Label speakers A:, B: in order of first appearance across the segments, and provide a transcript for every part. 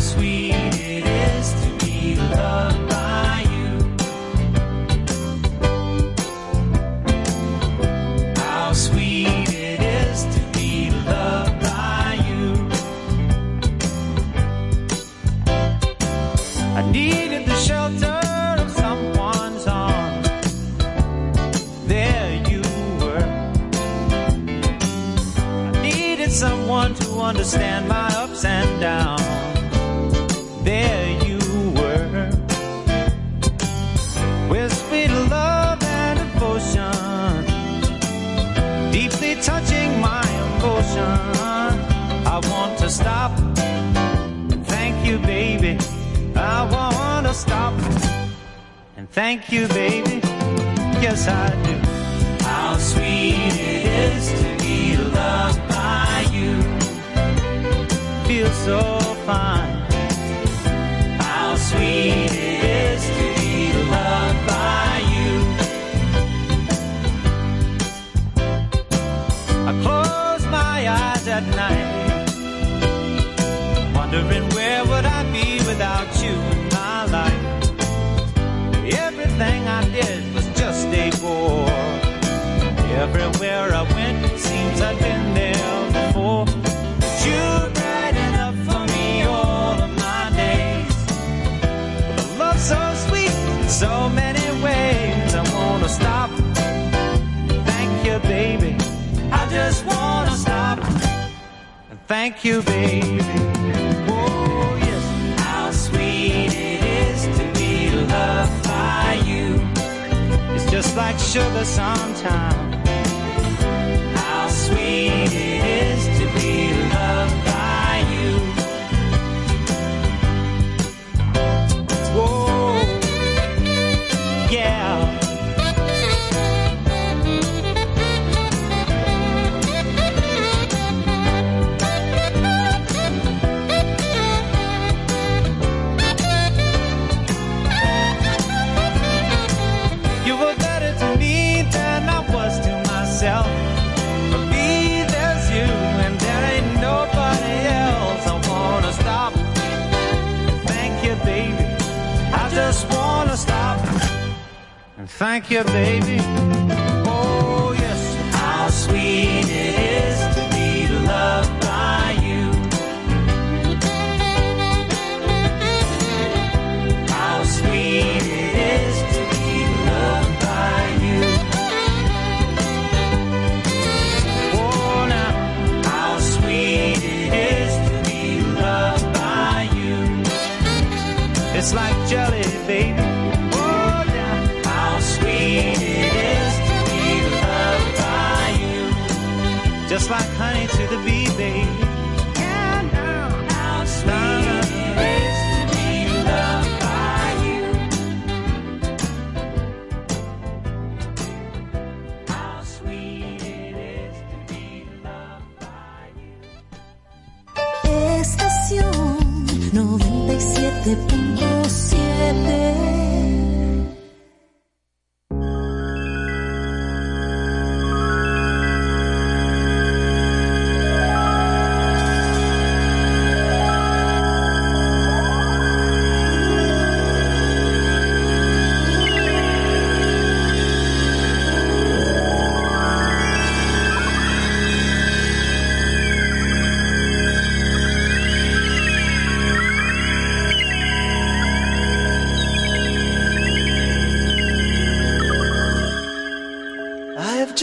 A: sweet.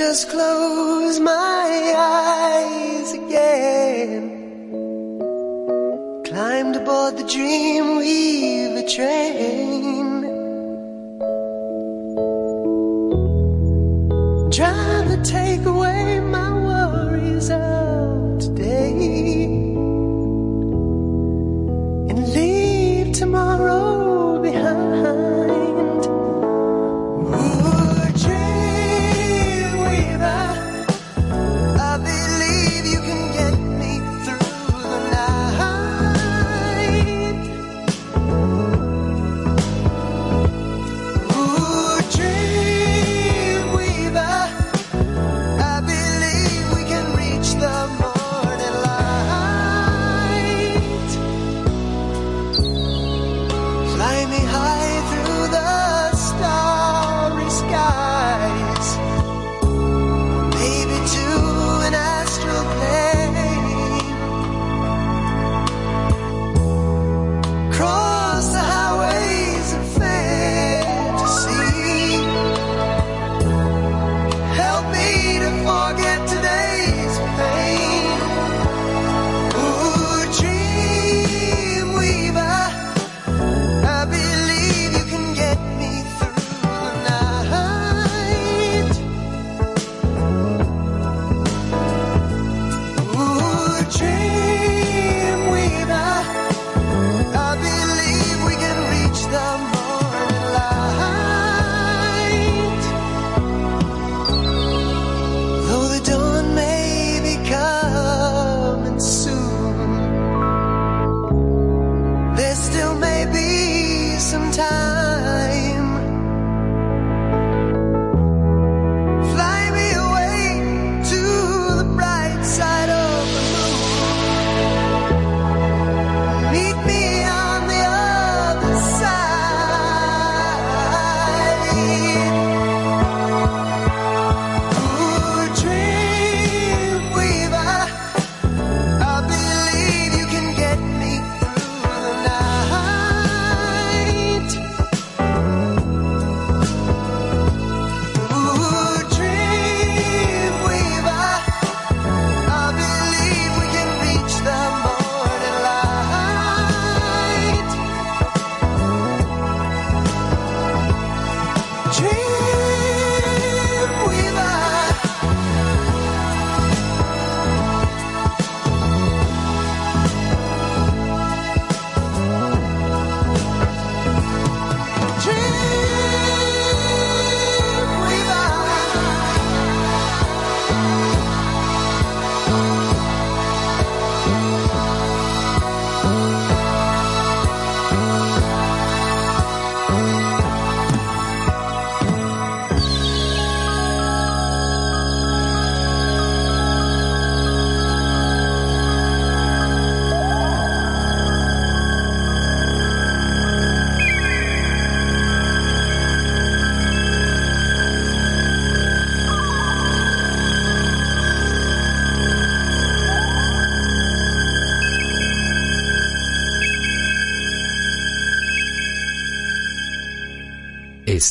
A: Just
B: closed my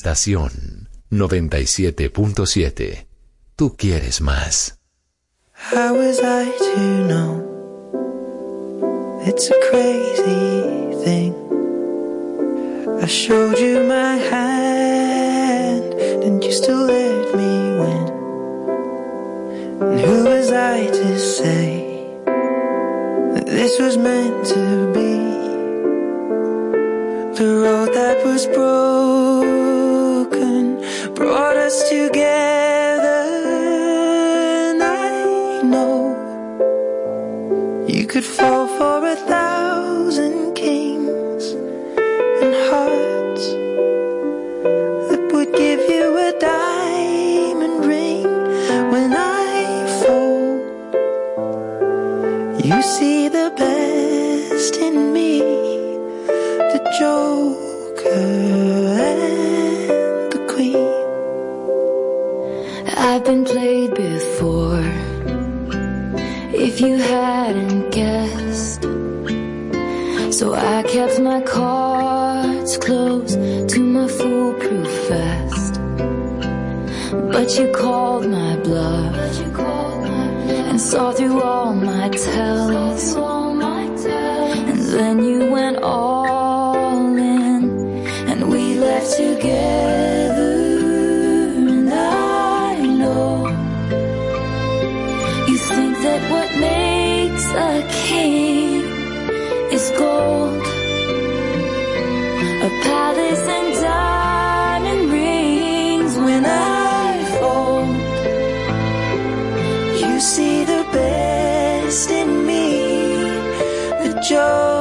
C: Estación 97.7. Tú quieres más.
D: How was I to know? It's a crazy thing. I showed you my hand, and you still let me win. And who was I to say that this was meant to be? The road that was broken brought us together, and I know you could fall for a thousand
E: so I kept my cards close to my foolproof vest. But you called my bluff and saw through all my tells. And then you went all a palace and diamond rings. When I
D: You see the best in me, the joker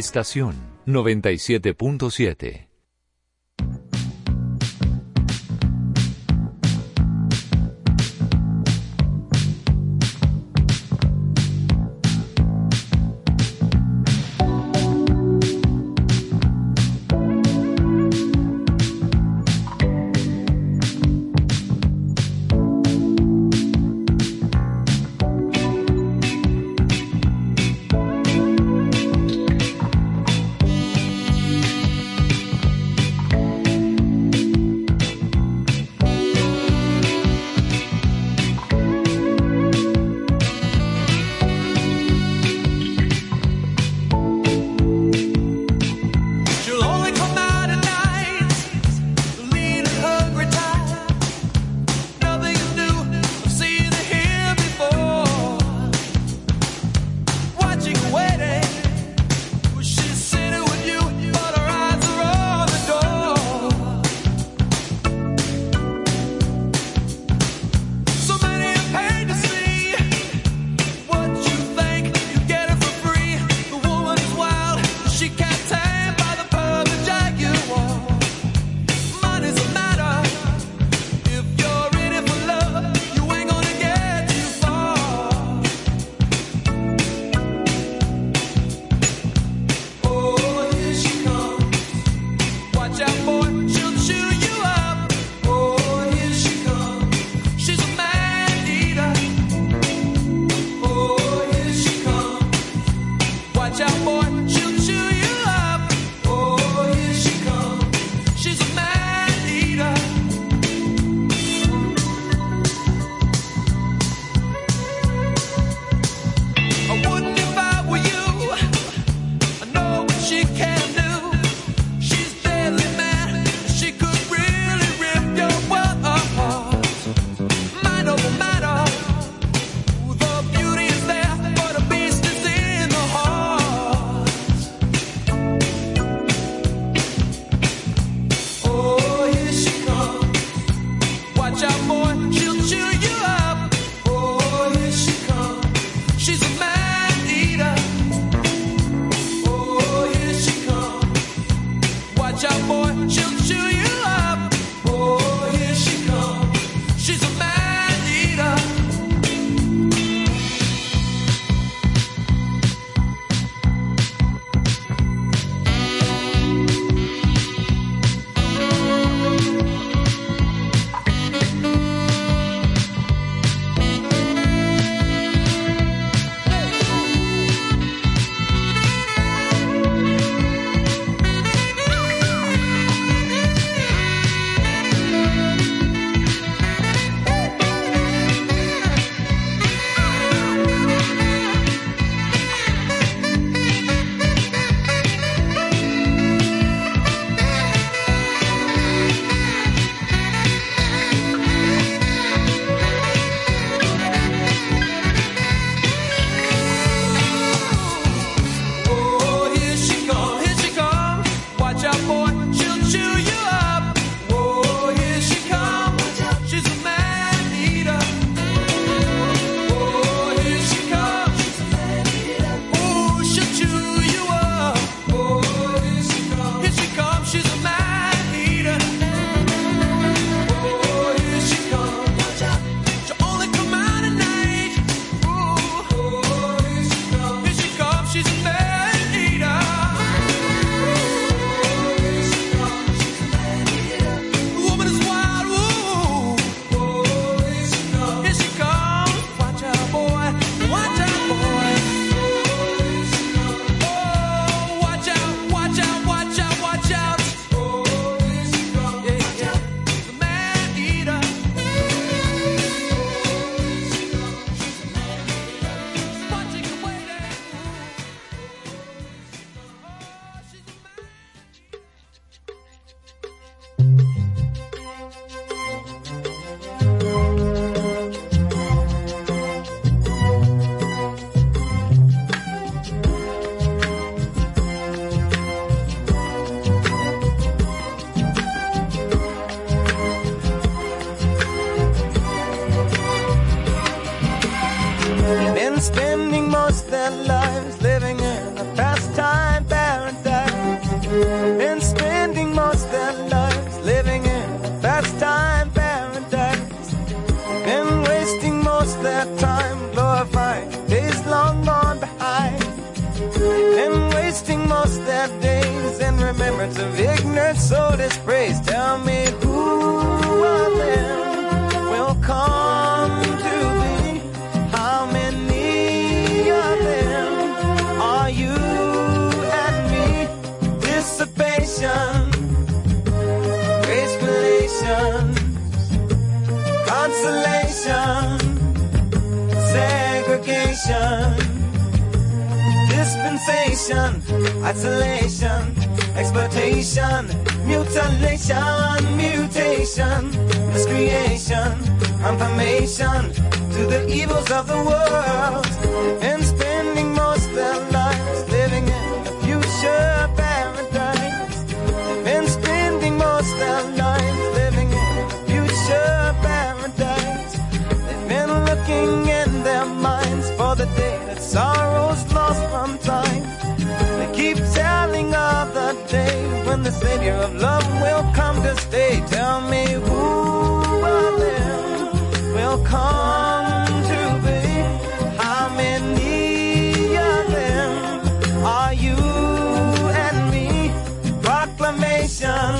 F: Estación 97.7.
D: time
A: glorifying days long gone behind. and wasting most their days in remembrance of ignorance so disgrace. Tell me who of them will come. Segregation dispensation, isolation, exploitation, mutilation, mutation, miscreation, confirmation. To the evils of the world, and when the Savior of love will come to stay. Tell me who of them will come to be? How many of them are you and me? Proclamation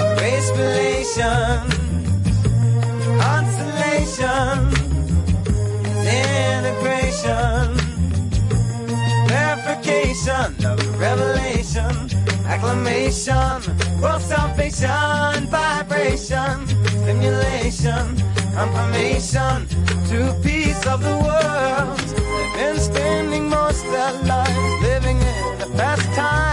A: of race consolation integration, acclamation, world salvation, vibration, stimulation, confirmation to peace of the world. They've been spending most their lives living in a pastime paradise.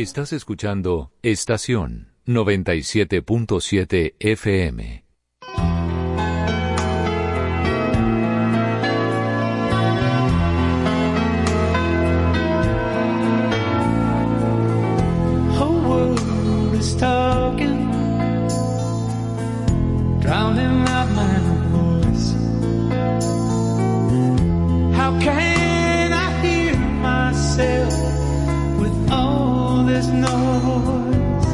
C: Estás escuchando Estación 97.7 FM.
G: Whole world is talking, drowning. this noise,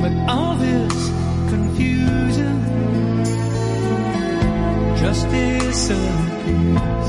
G: but all this confusion, just disappears.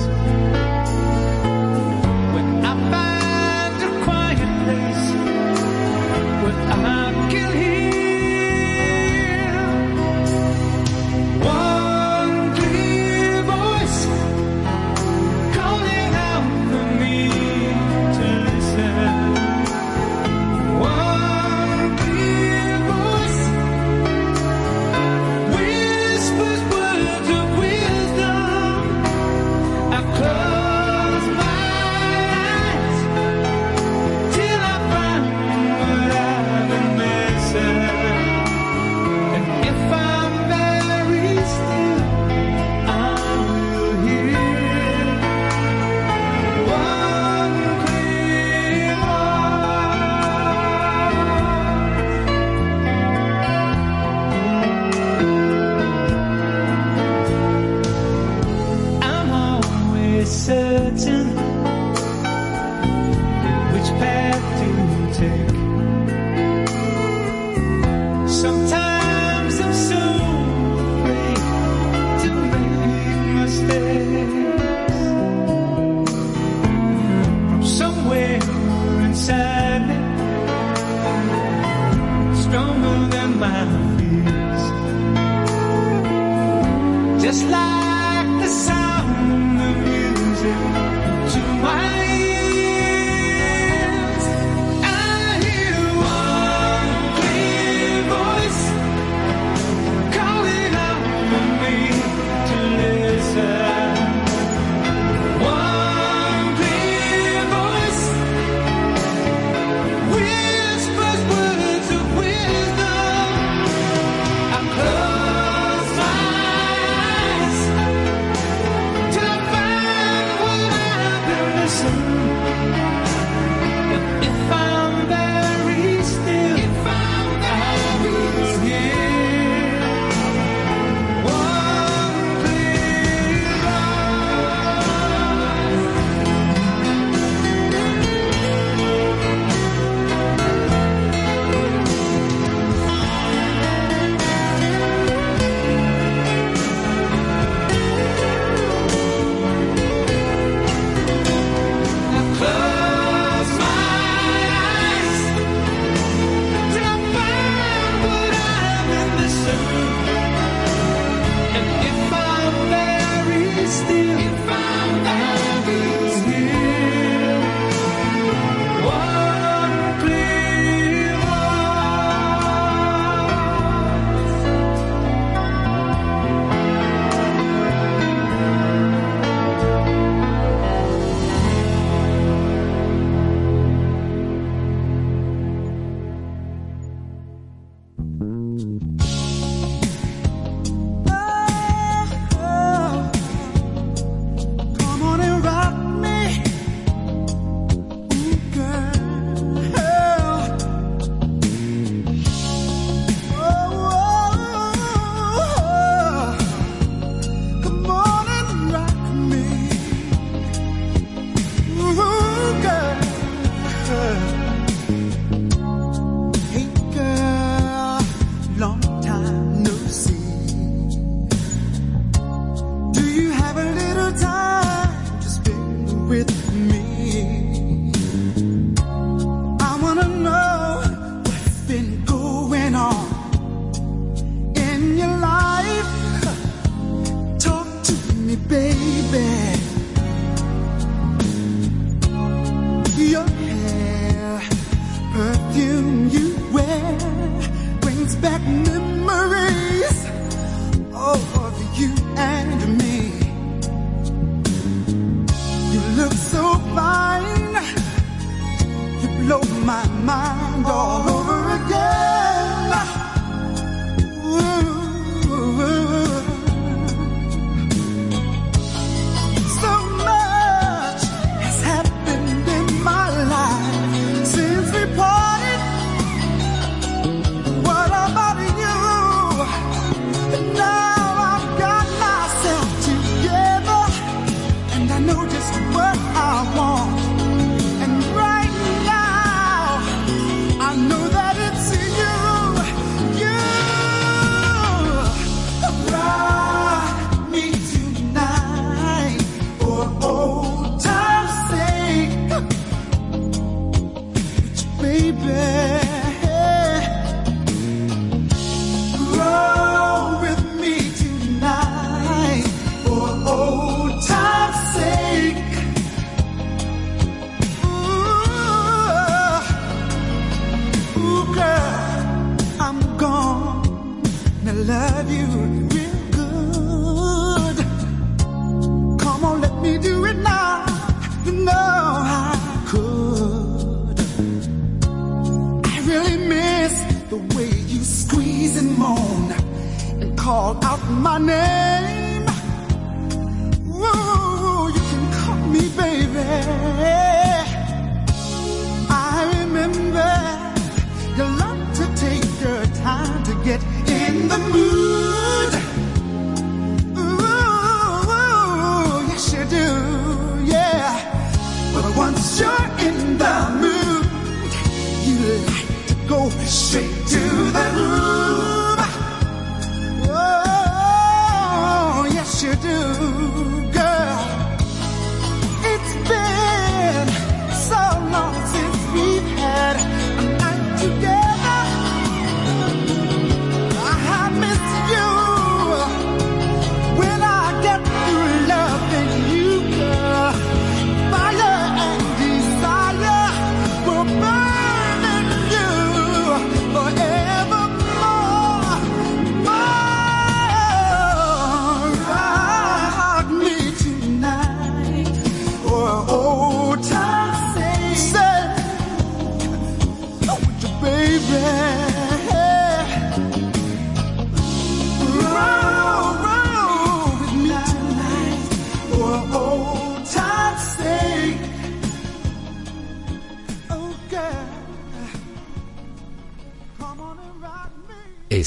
H: The
I: mood.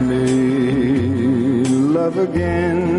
J: Me love
K: again.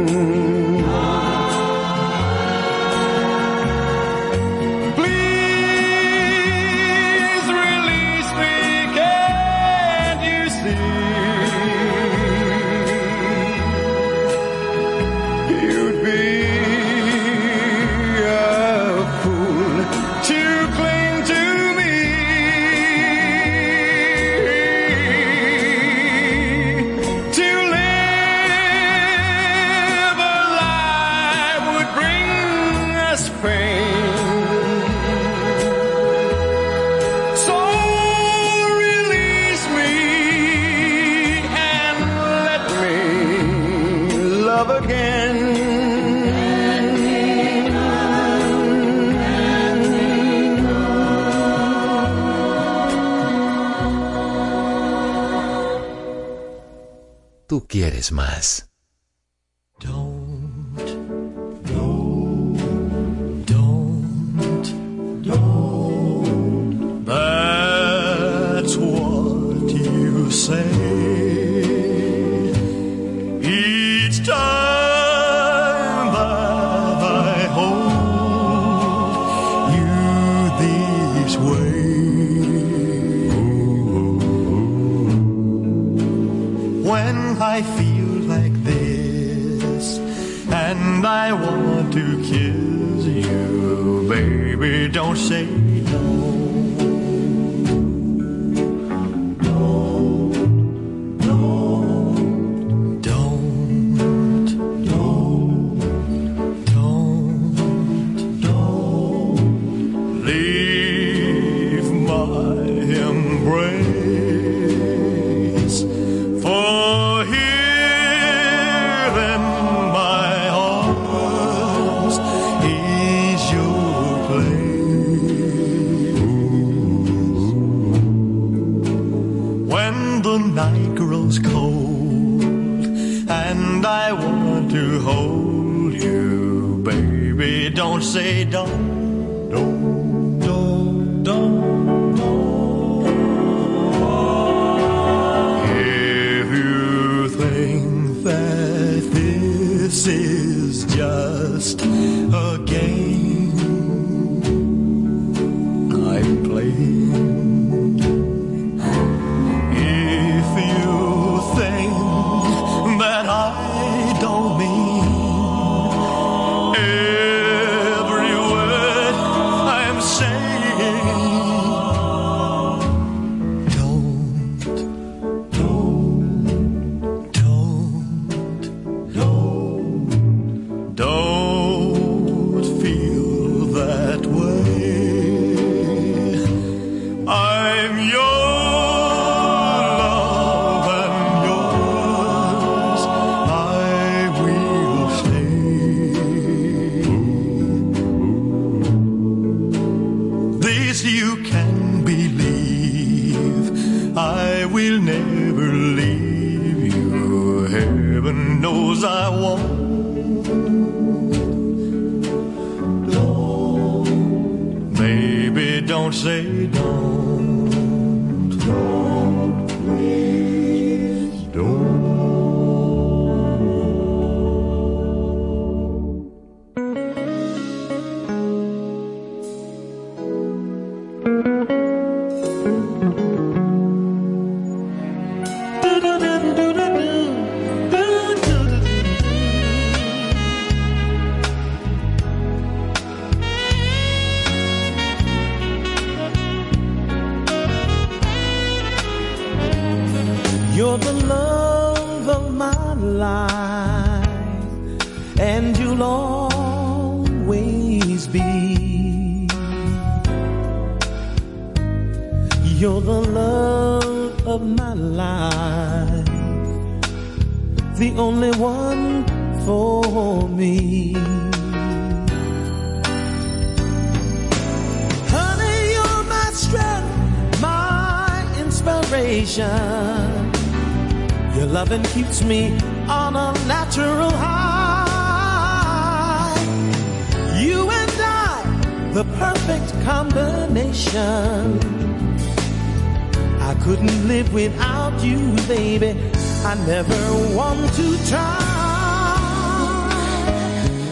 K: I
B: never want to try.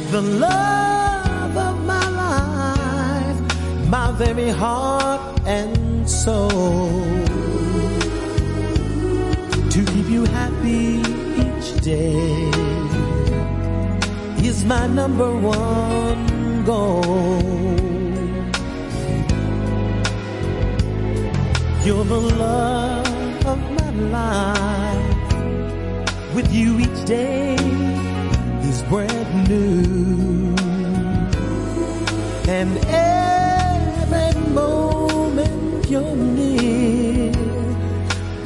B: The love of my life, my very heart and soul. To keep you happy each day is my number one goal. You're the love you each day is brand new. And every moment you're near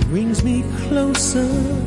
B: brings me closer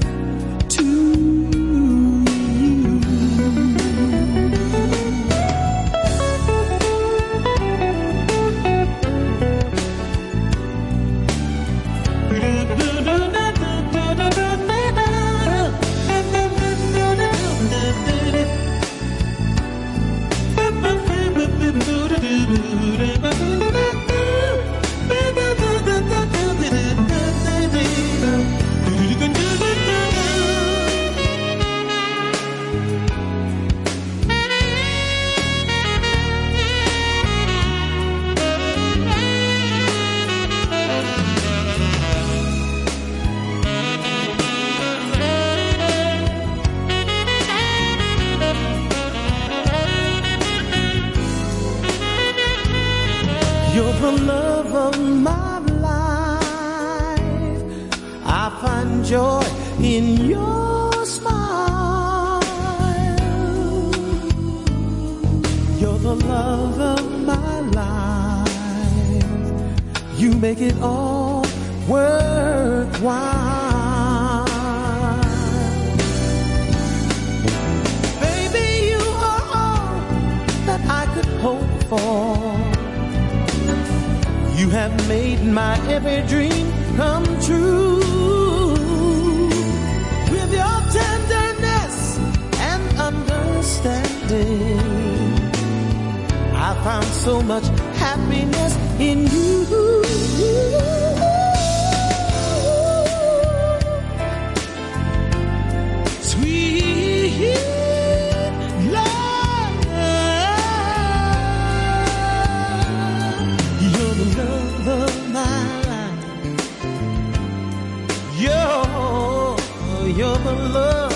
B: you're the love.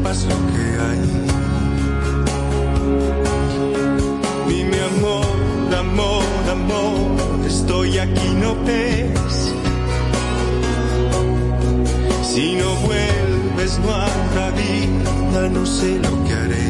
E: sepas lo que hay. Dime amor, amor, amor, estoy aquí, no ves. Si no vuelves, no habrá vida, no sé lo que haré.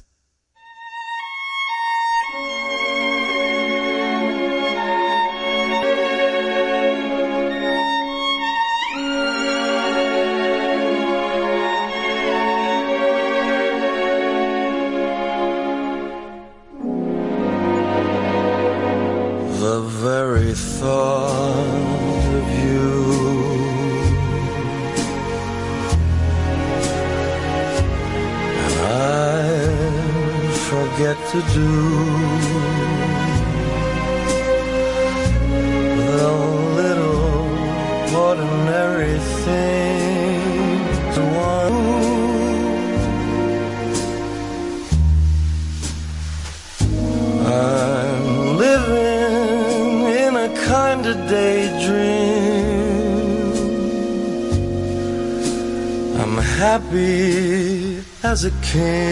L: A king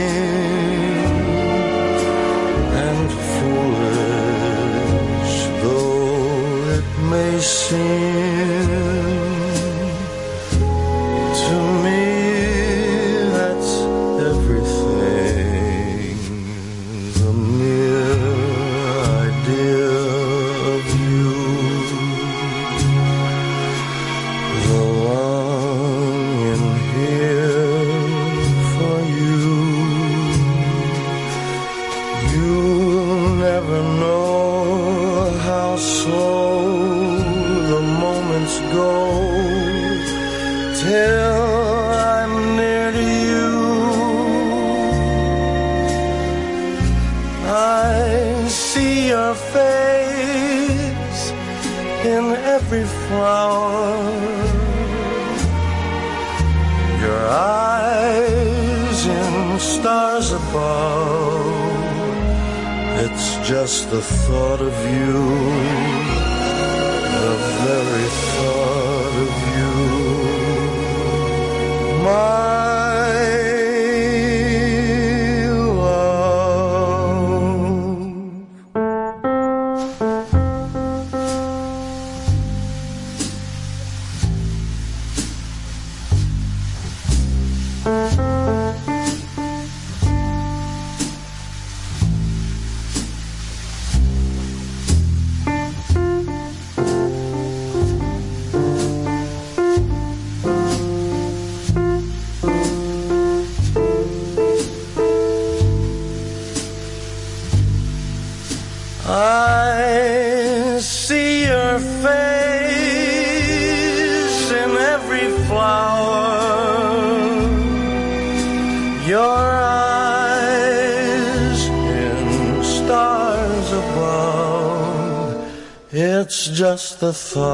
L: the thought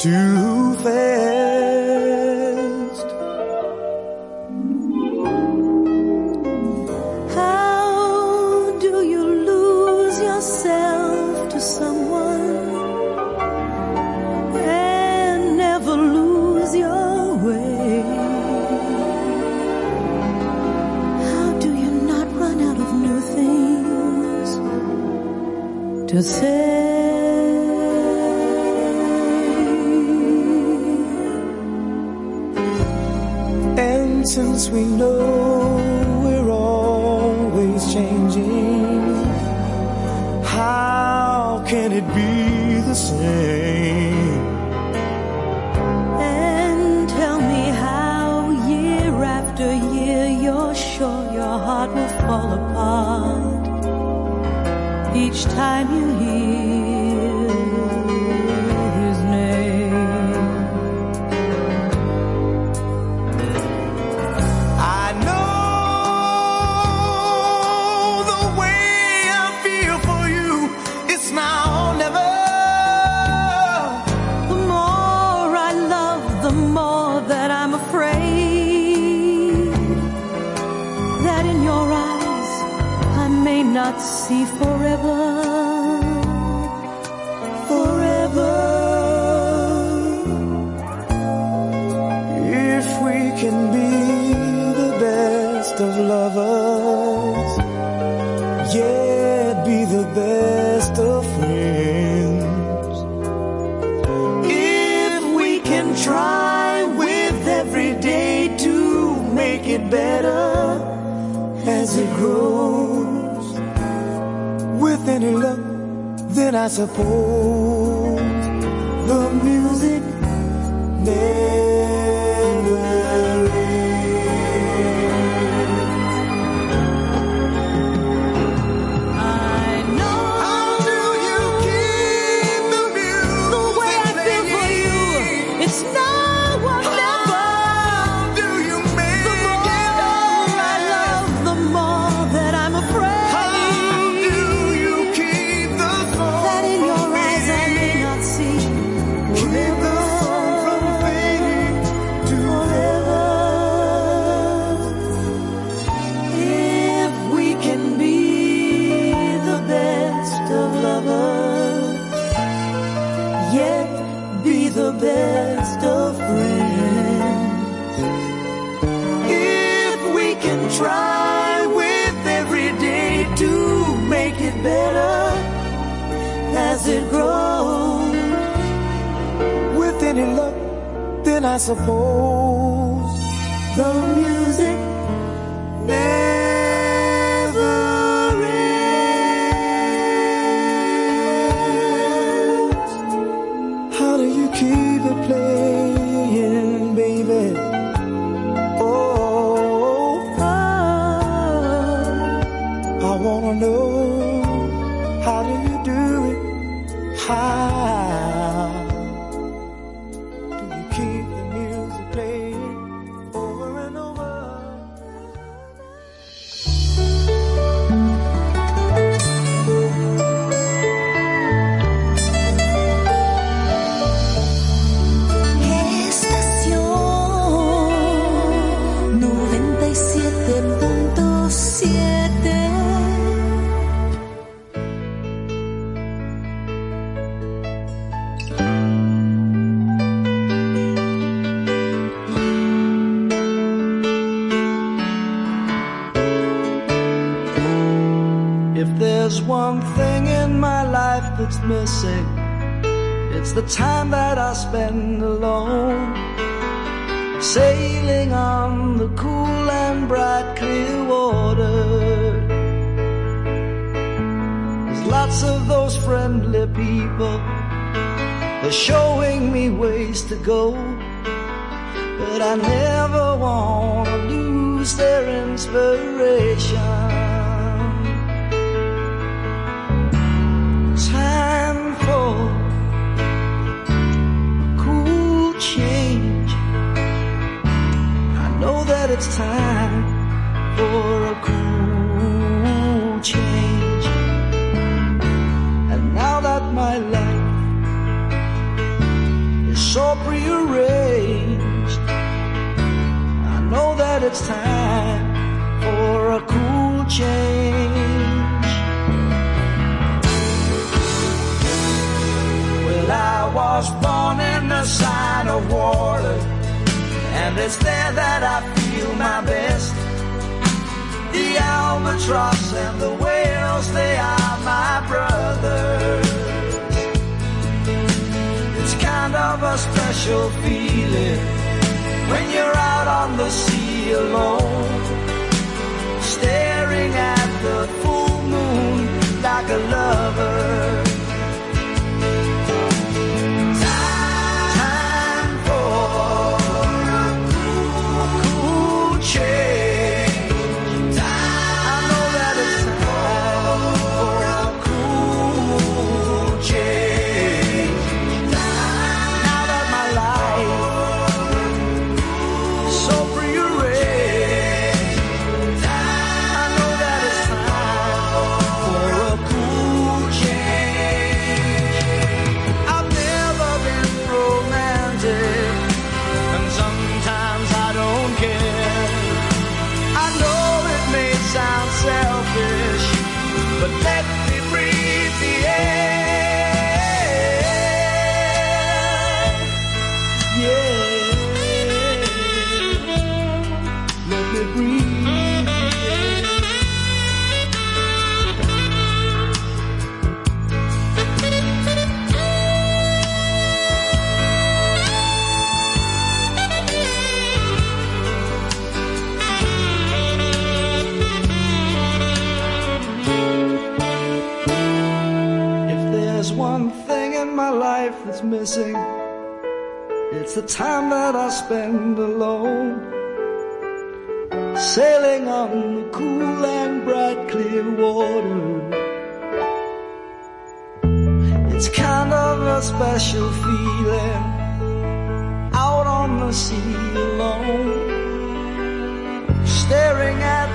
M: too fast?
E: How do you lose yourself to someone and never lose your way? How do you not run out of new things to say?
M: Since we know we're always changing, how can it be the same?
E: And tell me how year after year you're sure your heart will fall apart each time you hear I suppose the music suppose missing, it's the time that I spend alone. Sailing on the cool and bright clear water. There's lots of those friendly people. They're showing me ways to go. But I never want to lose their inspiration. For a cool change. And now that my life is so prearranged, I know that it's time for a cool change. Well, I was born in the sign of water, and it's there that I albatross and the whales, they are my brothers. It's kind of a special feeling when you're out on the sea alone, staring at the full moon like a lover. time that I
L: spend alone, sailing on the cool and bright clear water. It's kind of a special feeling out on the sea alone, staring at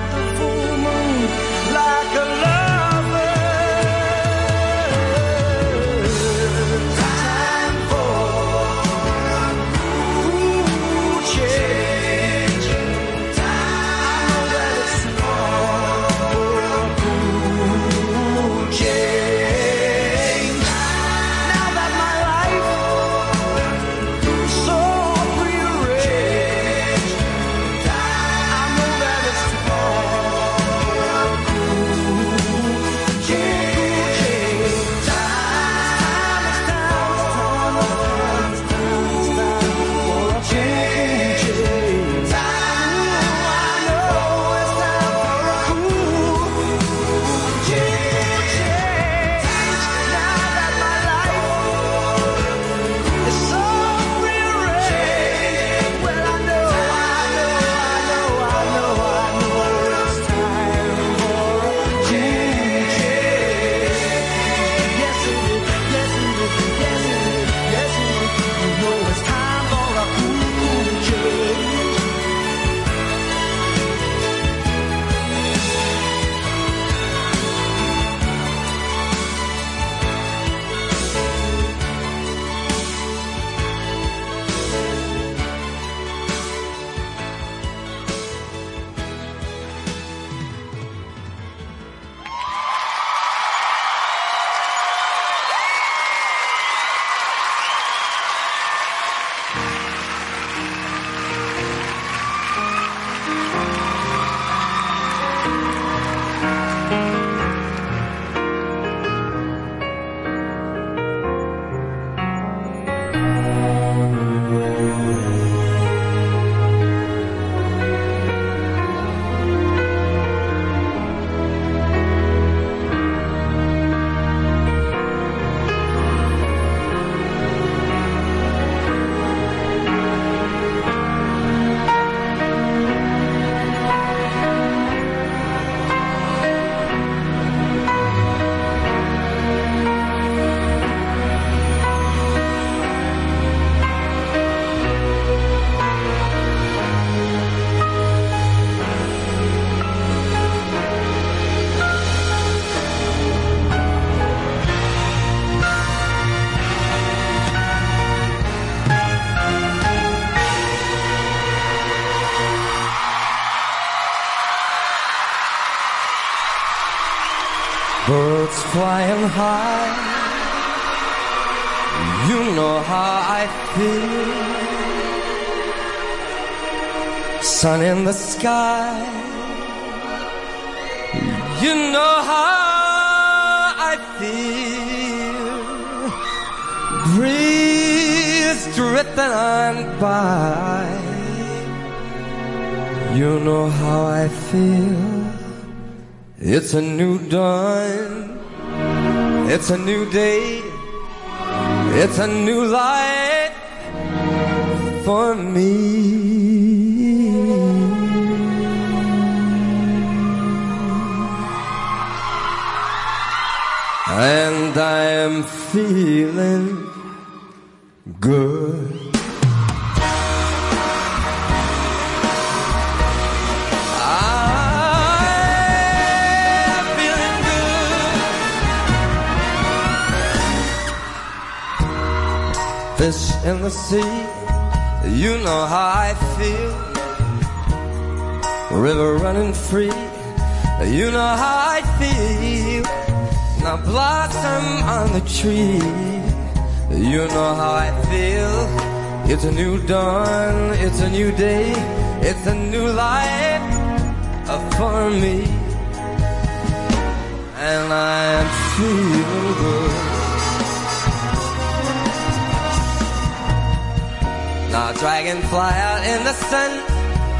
L: the
N: sun.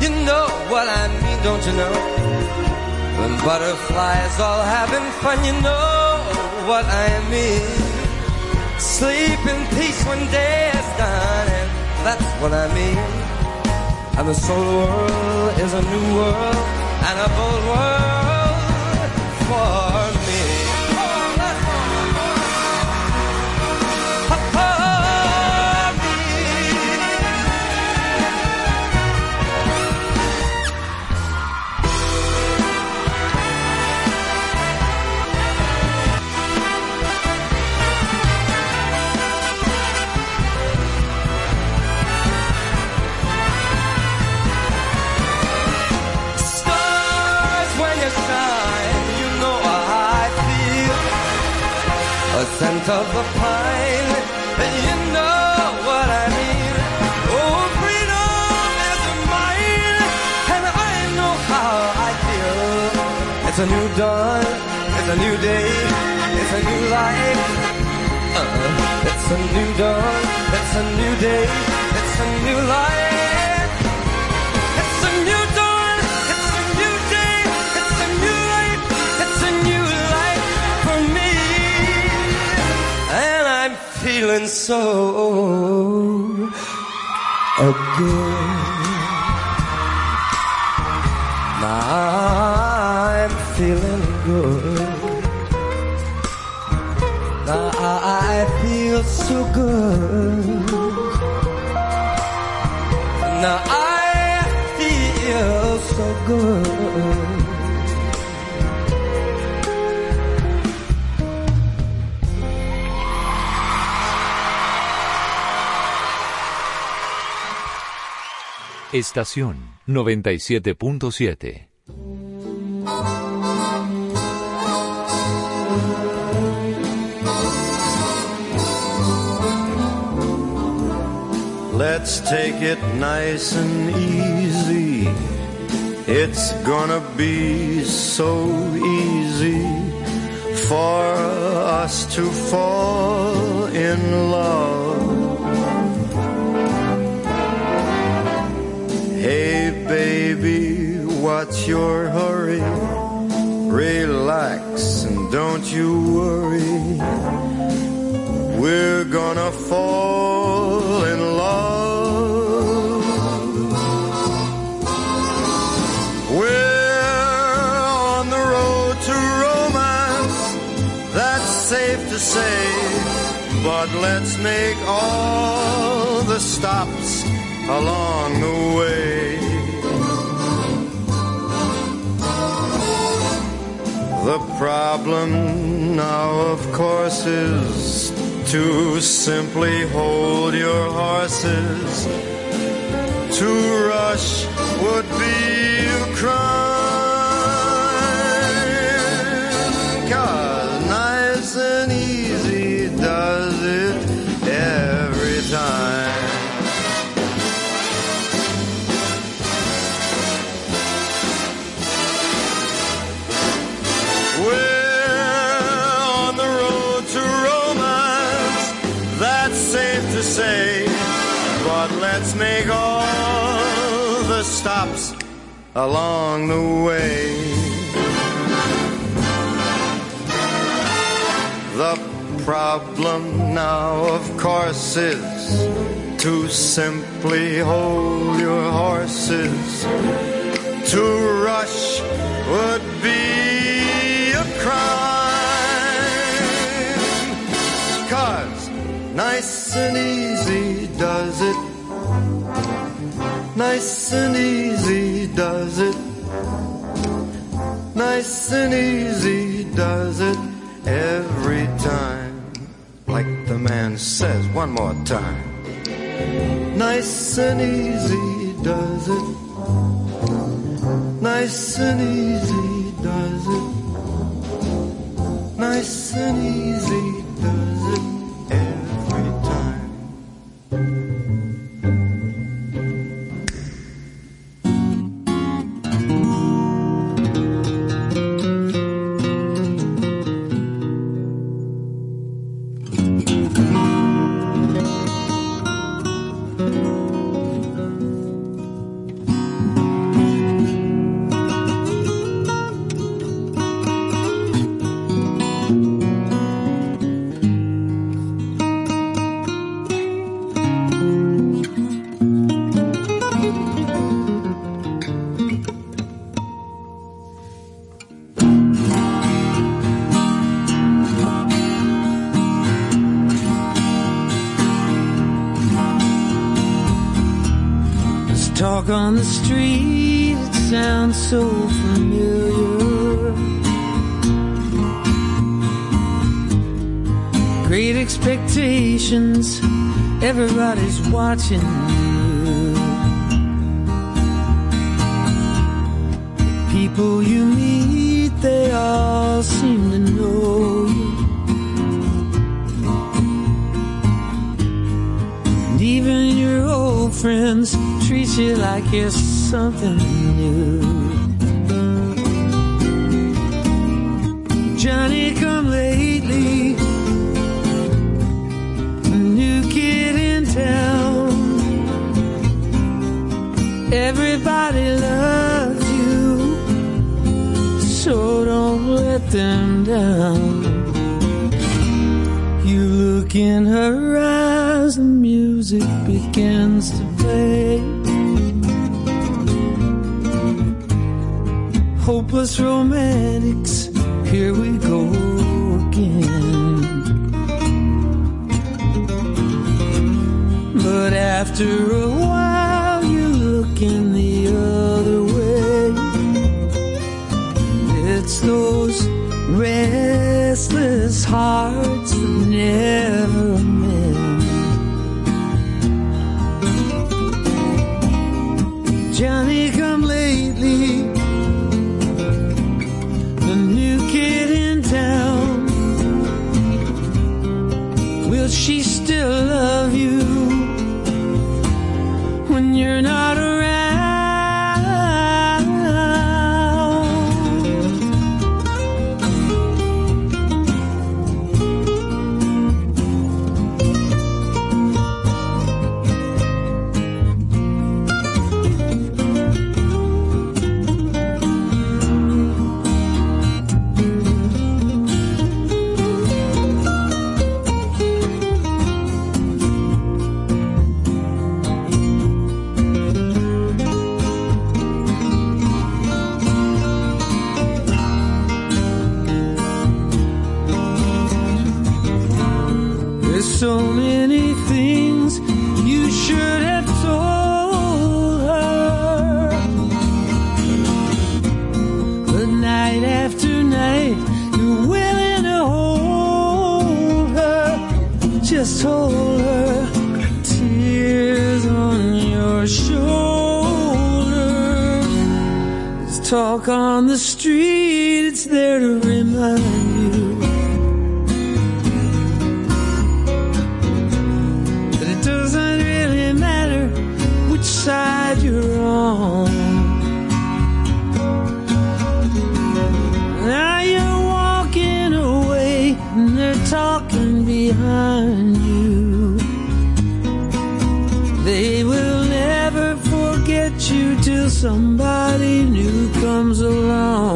N: You know what I mean, don't you know? When butterflies all having fun, you know what I mean.
L: Sleep in peace when day is done, and that's what I mean. And the soul world is a new world and a bold world. Scent of the pine, and you know what I mean. Oh, freedom is mine, and I know how I feel. It's a new dawn, it's a new day, it's a new life. Uh, it's a new dawn, it's a new day, it's a new life. Feeling so good. Now I'm feeling good. Now I feel so good.
C: Estación 97.7.
O: Let's take it nice and easy. It's gonna be so easy for us to fall in love. Hey baby, what's your hurry? Relax and don't you worry. We're gonna fall in love. We're on the road to romance, that's safe to say. But let's make all the stops along the way. The problem now, of course, is to simply hold your horses. To rush would be along the way. The problem now, of course, is to simply hold your horses. To rush would be a crime. Cause nice and easy does it. Nice and easy does it. Nice and easy does it every time. Like the man says one more time. Nice and easy does it. Nice and easy does it. Nice and easy does it
G: watching you. The people you meet, they all seem to know you. And even your old friends treat you like you're something. was through so many things you should have told her. But night after night, you're willing to hold her. Just hold her. Tears on your shoulders. There's talk on the street, it's there to remind. somebody new comes along.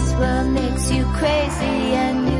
E: This world makes you crazy and you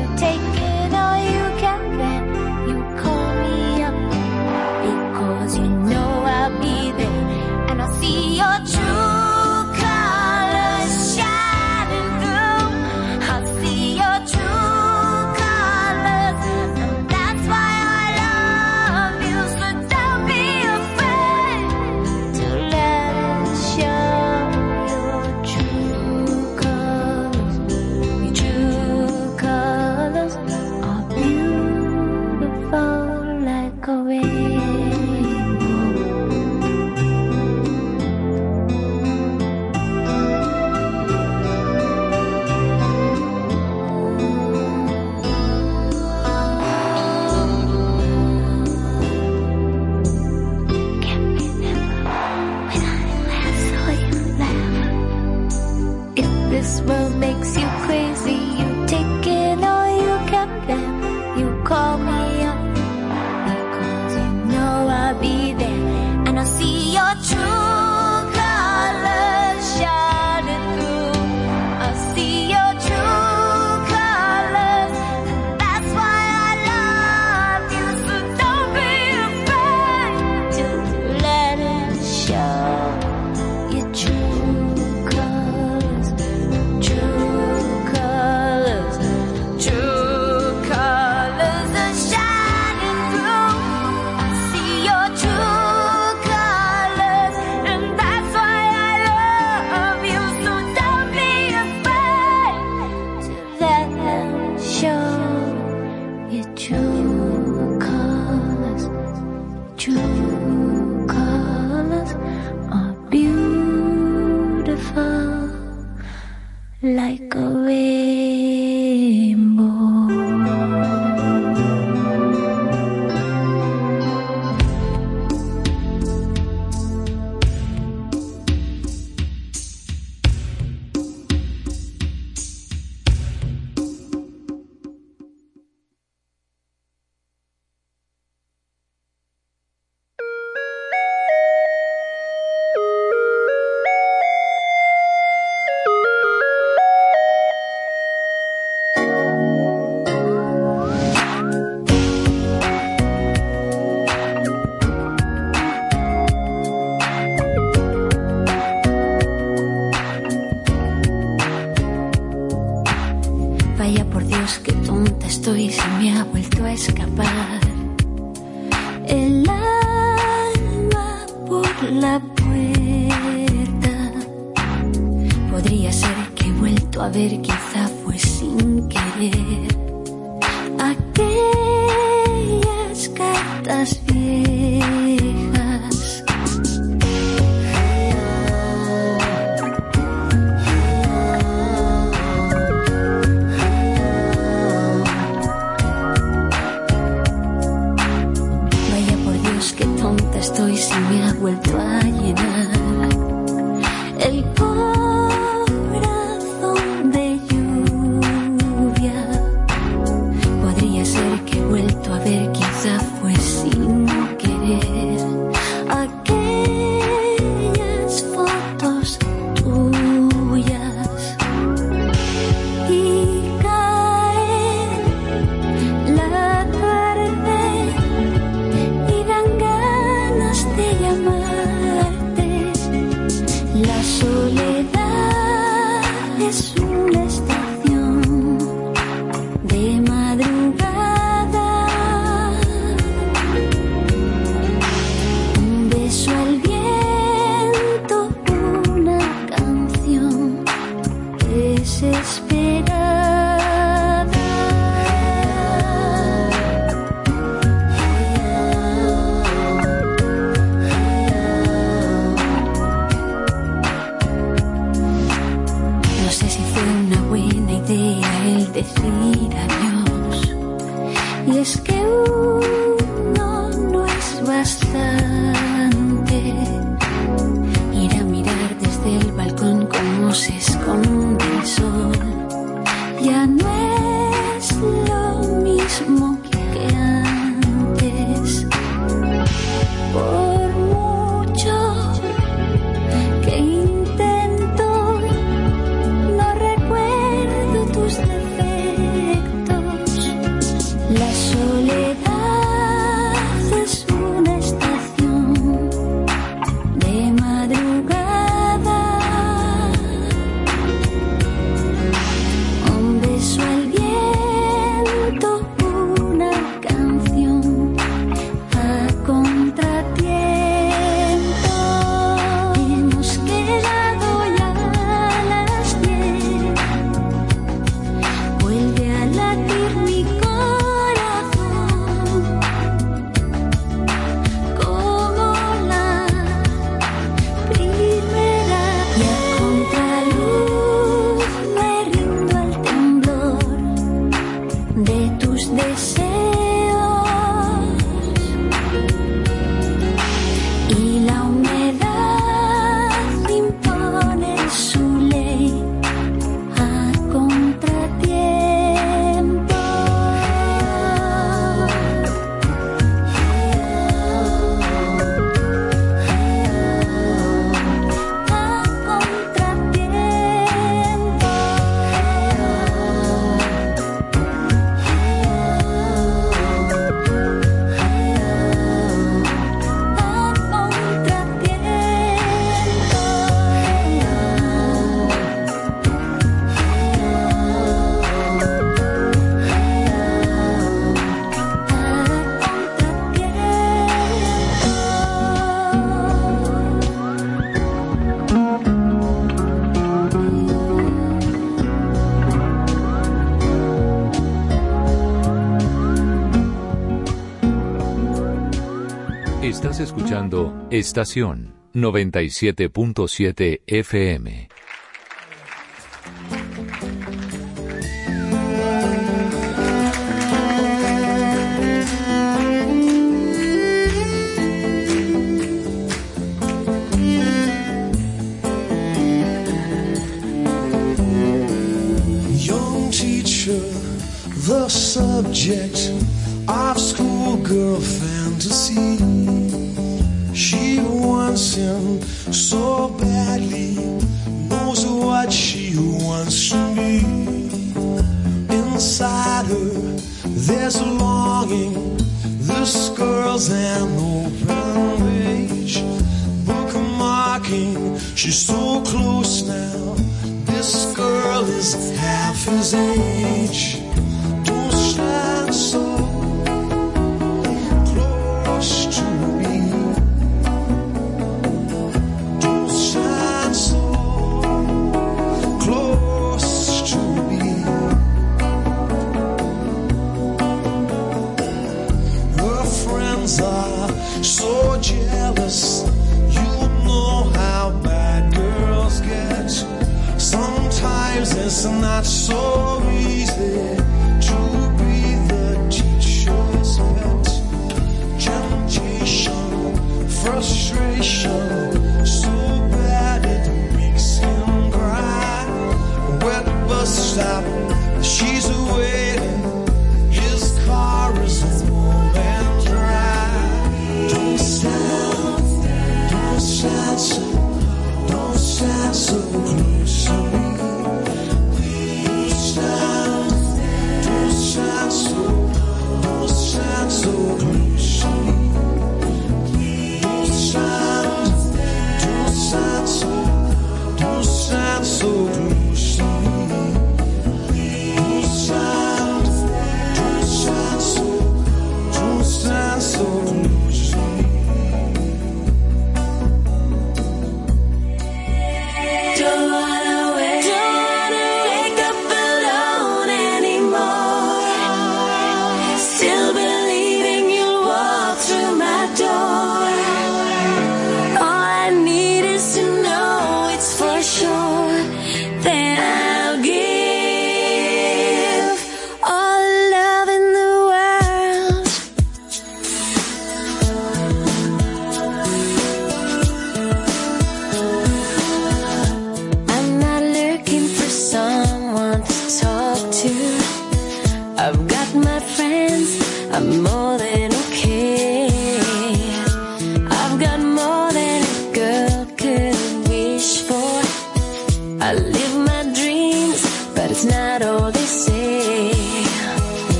E: Estación
M: 97.7 FM.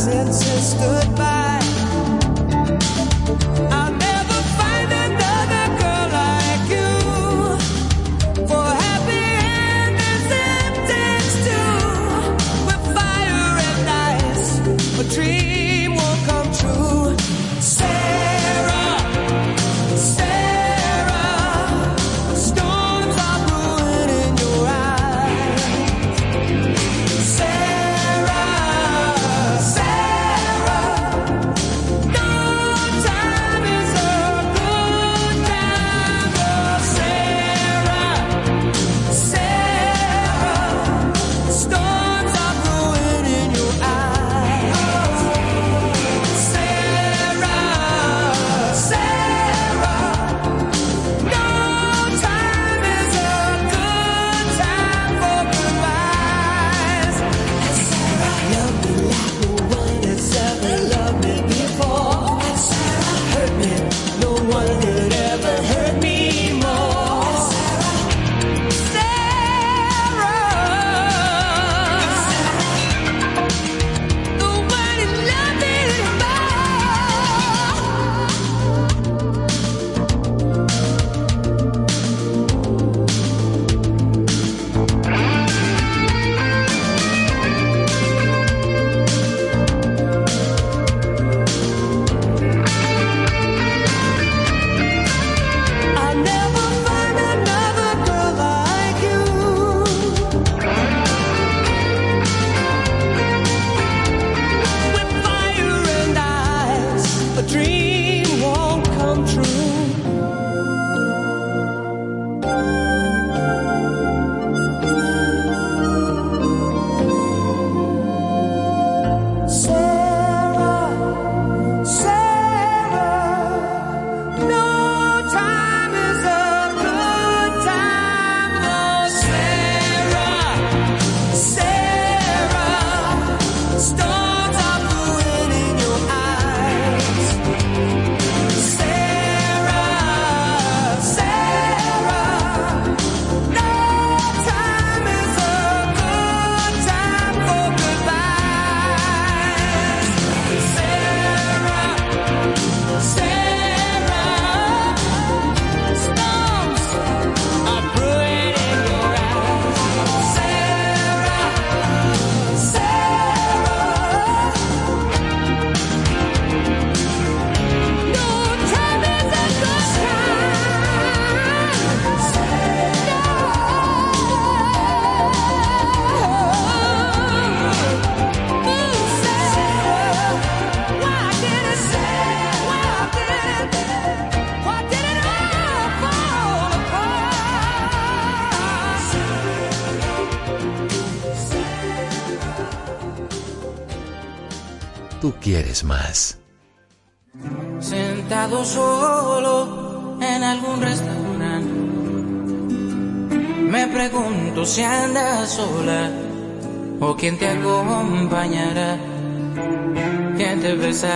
P: senses goodbye.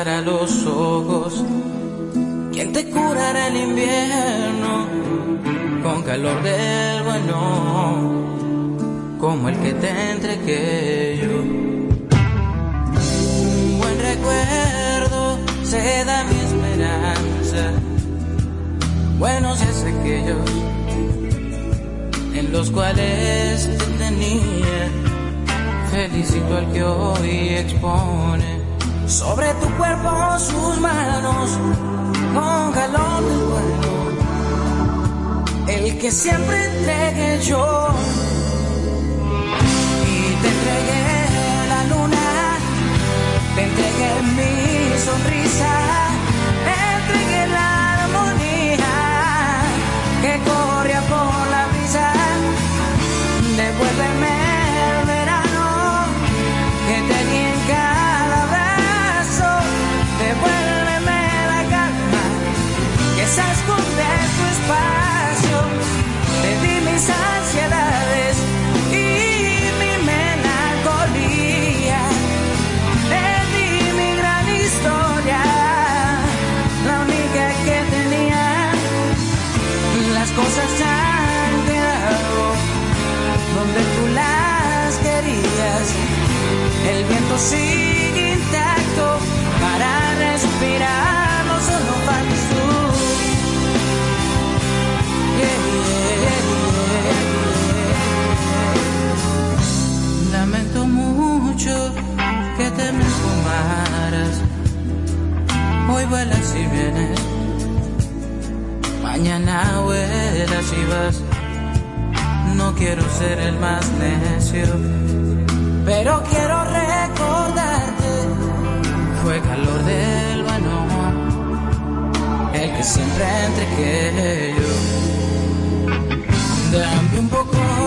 P: Besará los ojos. Quién te curará el invierno con calor del bueno. Como el que te entregué yo. Un buen recuerdo se da mi esperanza. Buenos es aquellos en los cuales te tenía. Felicito al que hoy expone sobre tu cuerpo sus manos con calor del bueno. El que siempre entregué yo. Y te entregué la luna, te entregué mi sonrisa, Viento sigue intacto para respirar, no solo faltas tú. Lamento mucho que te me fumaras. Hoy vuelas y vienes, mañana vuelas y vas. No quiero ser el más necio, pero quiero calor del bueno, el que siempre entregué yo. Damn